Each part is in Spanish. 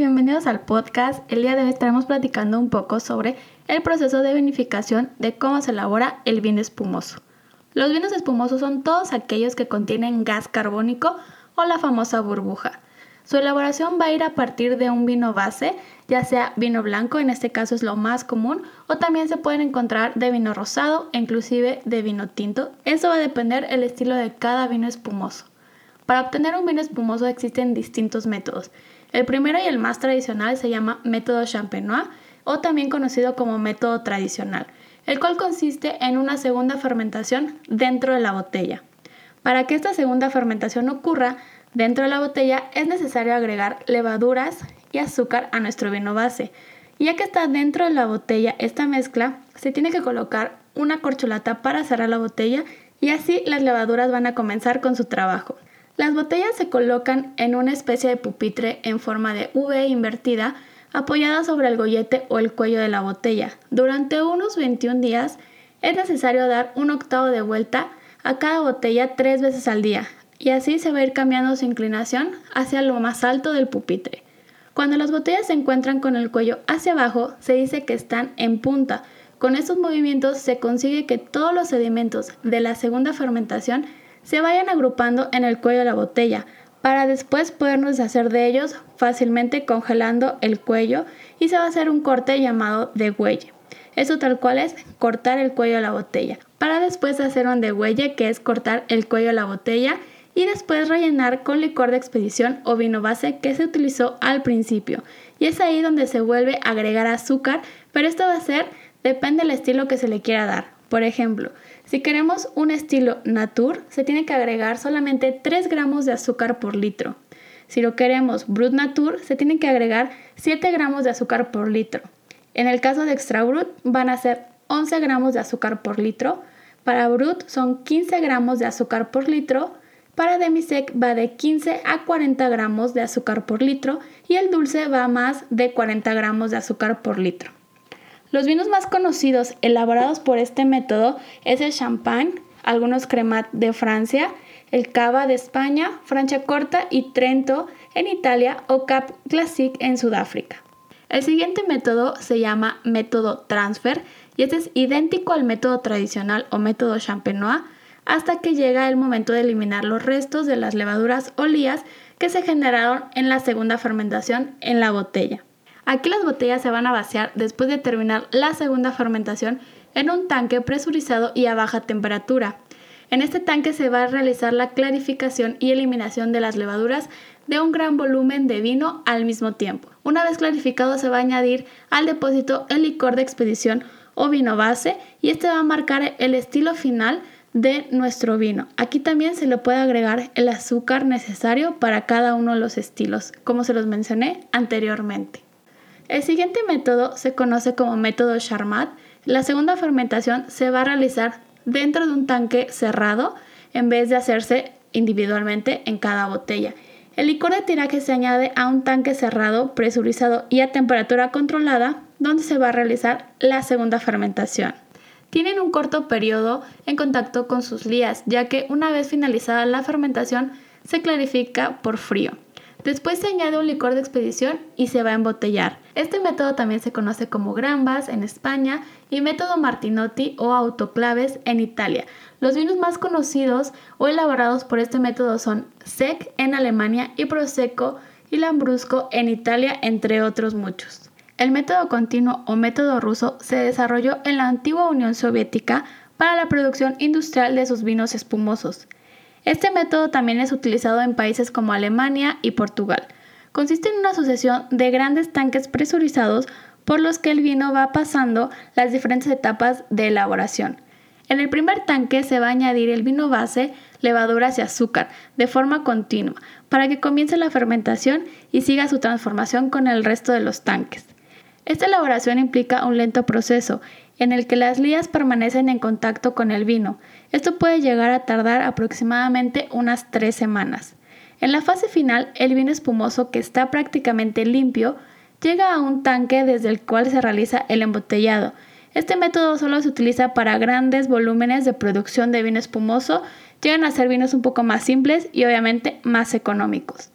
Bienvenidos al podcast. El día de hoy estaremos platicando un poco sobre el proceso de vinificación de cómo se elabora el vino espumoso. Los vinos espumosos son todos aquellos que contienen gas carbónico o la famosa burbuja. Su elaboración va a ir a partir de un vino base, ya sea vino blanco, en este caso es lo más común, o también se pueden encontrar de vino rosado e inclusive de vino tinto. Eso va a depender el estilo de cada vino espumoso. Para obtener un vino espumoso existen distintos métodos. El primero y el más tradicional se llama método champenois o también conocido como método tradicional, el cual consiste en una segunda fermentación dentro de la botella. Para que esta segunda fermentación ocurra dentro de la botella es necesario agregar levaduras y azúcar a nuestro vino base. Ya que está dentro de la botella esta mezcla, se tiene que colocar una corcholata para cerrar la botella y así las levaduras van a comenzar con su trabajo. Las botellas se colocan en una especie de pupitre en forma de V invertida apoyada sobre el gollete o el cuello de la botella. Durante unos 21 días es necesario dar un octavo de vuelta a cada botella tres veces al día y así se va a ir cambiando su inclinación hacia lo más alto del pupitre. Cuando las botellas se encuentran con el cuello hacia abajo, se dice que están en punta. Con estos movimientos se consigue que todos los sedimentos de la segunda fermentación se vayan agrupando en el cuello de la botella, para después podernos deshacer de ellos fácilmente congelando el cuello y se va a hacer un corte llamado degüelle. Eso tal cual es cortar el cuello de la botella. Para después hacer un degüelle que es cortar el cuello de la botella y después rellenar con licor de expedición o vino base que se utilizó al principio. Y es ahí donde se vuelve a agregar azúcar, pero esto va a ser, depende del estilo que se le quiera dar. Por ejemplo, si queremos un estilo Natur, se tiene que agregar solamente 3 gramos de azúcar por litro. Si lo queremos Brut Natur, se tiene que agregar 7 gramos de azúcar por litro. En el caso de Extra Brut van a ser 11 gramos de azúcar por litro. Para Brut son 15 gramos de azúcar por litro. Para Demisec va de 15 a 40 gramos de azúcar por litro y el dulce va más de 40 gramos de azúcar por litro. Los vinos más conocidos elaborados por este método es el champagne, algunos cremat de Francia, el cava de España, Francia Corta y Trento en Italia o Cap Classic en Sudáfrica. El siguiente método se llama método transfer y este es idéntico al método tradicional o método champenois hasta que llega el momento de eliminar los restos de las levaduras o lías que se generaron en la segunda fermentación en la botella. Aquí las botellas se van a vaciar después de terminar la segunda fermentación en un tanque presurizado y a baja temperatura. En este tanque se va a realizar la clarificación y eliminación de las levaduras de un gran volumen de vino al mismo tiempo. Una vez clarificado se va a añadir al depósito el licor de expedición o vino base y este va a marcar el estilo final de nuestro vino. Aquí también se le puede agregar el azúcar necesario para cada uno de los estilos, como se los mencioné anteriormente. El siguiente método se conoce como método Charmat. La segunda fermentación se va a realizar dentro de un tanque cerrado en vez de hacerse individualmente en cada botella. El licor de tiraje se añade a un tanque cerrado, presurizado y a temperatura controlada, donde se va a realizar la segunda fermentación. Tienen un corto periodo en contacto con sus lías, ya que una vez finalizada la fermentación se clarifica por frío. Después se añade un licor de expedición y se va a embotellar. Este método también se conoce como Grambas en España y método Martinotti o autoclaves en Italia. Los vinos más conocidos o elaborados por este método son Sec en Alemania y Prosecco y Lambrusco en Italia, entre otros muchos. El método continuo o método ruso se desarrolló en la antigua Unión Soviética para la producción industrial de sus vinos espumosos. Este método también es utilizado en países como Alemania y Portugal. Consiste en una sucesión de grandes tanques presurizados por los que el vino va pasando las diferentes etapas de elaboración. En el primer tanque se va a añadir el vino base, levaduras y azúcar de forma continua para que comience la fermentación y siga su transformación con el resto de los tanques. Esta elaboración implica un lento proceso en el que las lías permanecen en contacto con el vino. Esto puede llegar a tardar aproximadamente unas tres semanas. En la fase final, el vino espumoso, que está prácticamente limpio, llega a un tanque desde el cual se realiza el embotellado. Este método solo se utiliza para grandes volúmenes de producción de vino espumoso, llegan a ser vinos un poco más simples y obviamente más económicos.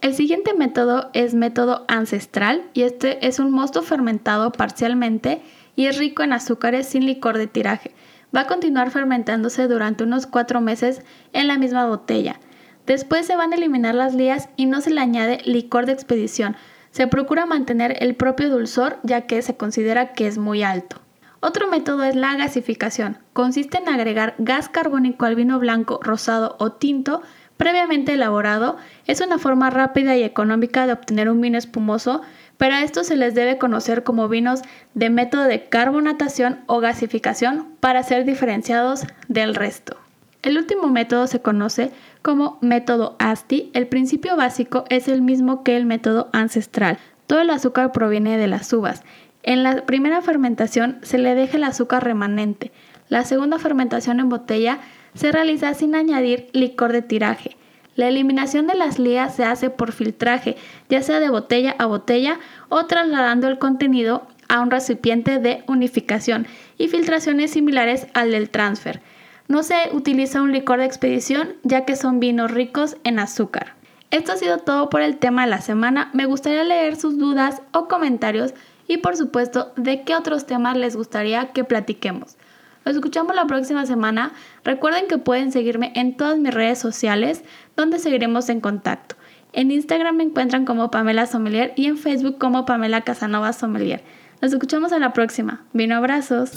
El siguiente método es método ancestral y este es un mosto fermentado parcialmente y es rico en azúcares sin licor de tiraje. Va a continuar fermentándose durante unos cuatro meses en la misma botella. Después se van a eliminar las lías y no se le añade licor de expedición. Se procura mantener el propio dulzor ya que se considera que es muy alto. Otro método es la gasificación. Consiste en agregar gas carbónico al vino blanco, rosado o tinto previamente elaborado, es una forma rápida y económica de obtener un vino espumoso, pero a esto se les debe conocer como vinos de método de carbonatación o gasificación para ser diferenciados del resto. El último método se conoce como método ASTI. El principio básico es el mismo que el método ancestral. Todo el azúcar proviene de las uvas. En la primera fermentación se le deja el azúcar remanente. La segunda fermentación en botella se realiza sin añadir licor de tiraje. La eliminación de las lías se hace por filtraje, ya sea de botella a botella o trasladando el contenido a un recipiente de unificación y filtraciones similares al del transfer. No se utiliza un licor de expedición ya que son vinos ricos en azúcar. Esto ha sido todo por el tema de la semana. Me gustaría leer sus dudas o comentarios y por supuesto de qué otros temas les gustaría que platiquemos. Nos escuchamos la próxima semana. Recuerden que pueden seguirme en todas mis redes sociales donde seguiremos en contacto. En Instagram me encuentran como Pamela Sommelier y en Facebook como Pamela Casanova Sommelier. Nos escuchamos a la próxima. Vino abrazos.